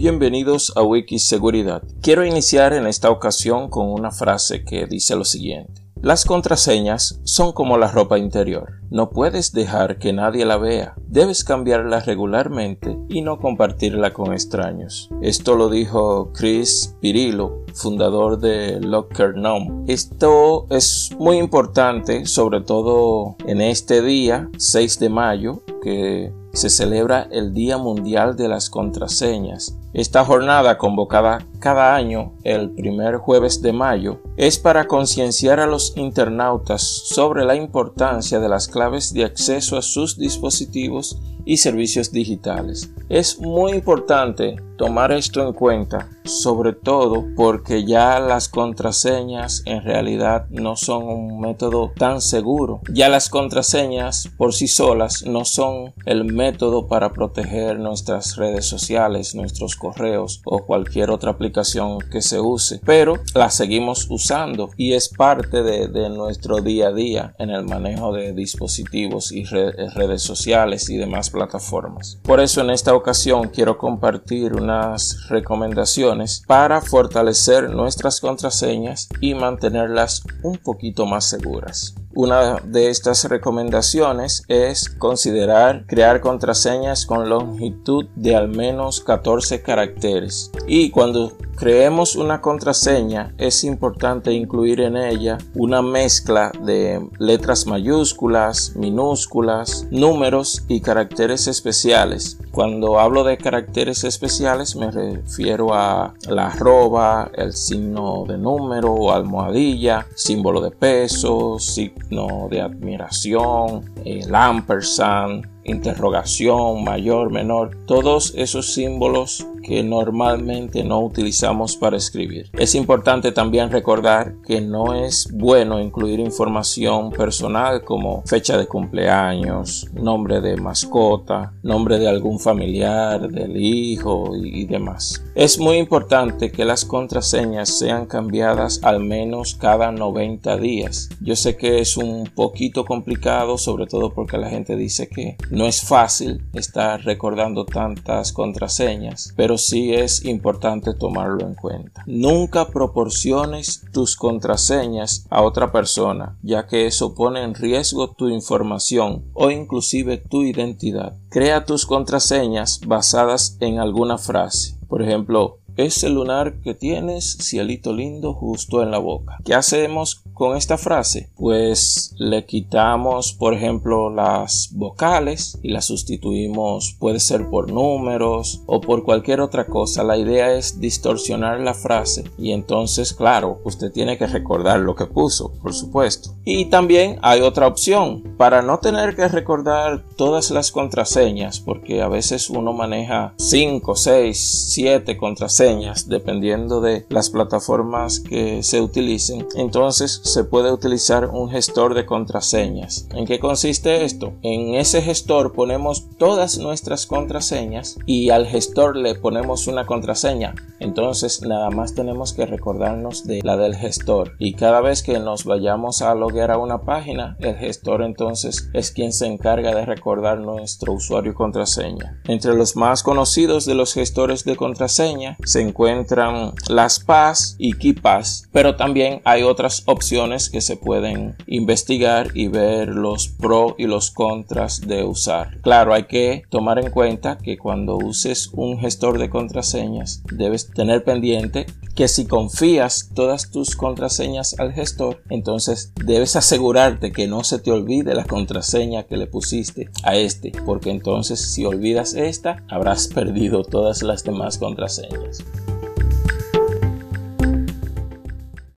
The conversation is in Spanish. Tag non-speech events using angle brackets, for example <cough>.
Bienvenidos a Wiki Seguridad. Quiero iniciar en esta ocasión con una frase que dice lo siguiente. Las contraseñas son como la ropa interior. No puedes dejar que nadie la vea. Debes cambiarla regularmente y no compartirla con extraños. Esto lo dijo Chris Pirillo, fundador de LockerNome. Esto es muy importante, sobre todo en este día, 6 de mayo, que se celebra el Día Mundial de las Contraseñas. Esta jornada, convocada cada año el primer jueves de mayo, es para concienciar a los internautas sobre la importancia de las claves de acceso a sus dispositivos y servicios digitales. Es muy importante tomar esto en cuenta, sobre todo porque ya las contraseñas en realidad no son un método tan seguro. Ya las contraseñas por sí solas no son el método para proteger nuestras redes sociales, nuestros correos o cualquier otra aplicación que se use, pero las seguimos usando y es parte de, nuestro día a día en el manejo de dispositivos y redes sociales y demás plataformas. Por eso en esta ocasión quiero compartir una recomendaciones para fortalecer nuestras contraseñas y mantenerlas un poquito más seguras. Una de estas recomendaciones es considerar crear contraseñas con longitud de al menos 14 caracteres. Y cuando creemos una contraseña es importante incluir en ella una mezcla de letras mayúsculas, minúsculas, números y caracteres especiales. Cuando hablo de caracteres especiales me refiero a la arroba, el signo de número almohadilla, símbolo de peso, signo de admiración, el ampersand, interrogación, mayor, menor, todos esos símbolos que normalmente no utilizamos para escribir. Es importante también recordar que no es bueno incluir información personal como fecha de cumpleaños, nombre de mascota, nombre de algún familiar, del hijo y, demás. Es muy importante que las contraseñas sean cambiadas al menos cada 90 días. Yo sé que es un poquito complicado, sobre todo porque la gente dice que no es fácil estar recordando tantas contraseñas, pero sí es importante tomarlo en cuenta. Nunca proporciones tus contraseñas a otra persona, ya que eso pone en riesgo tu información o inclusive tu identidad. Crea tus contraseñas basadas en alguna frase. Por ejemplo, ese lunar que tienes, cielito lindo, justo en la boca. ¿Qué hacemos con esta frase? Pues le quitamos, por ejemplo, las vocales y las sustituimos, puede ser por números o por cualquier otra cosa. La idea es distorsionar la frase y entonces, claro, usted tiene que recordar lo que puso, por supuesto. Y también hay otra opción para no tener que recordar todas las contraseñas, porque a veces uno maneja 5, 6, 7 contraseñas dependiendo de las plataformas que se utilicen. Entonces se puede utilizar un gestor de contraseñas. ¿En qué consiste esto? En ese gestor ponemos todas nuestras contraseñas y al gestor le ponemos una contraseña. Entonces nada más tenemos que recordarnos de la del gestor y cada vez que nos vayamos a loguear a una página, el gestor entonces es quien se encarga de recordar nuestro usuario y contraseña. Entre los más conocidos de los gestores de contraseña se encuentran las PAS y KeePass, pero también hay otras opciones que se pueden investigar y ver los pros y los contras de usar. Claro, hay que tomar en cuenta que cuando uses un gestor de contraseñas debes tener pendiente que si confías todas tus contraseñas al gestor, entonces debes asegurarte que no se te olvide la contraseña que le pusiste a este, porque entonces si olvidas esta, habrás <laughs> perdido todas las demás contraseñas.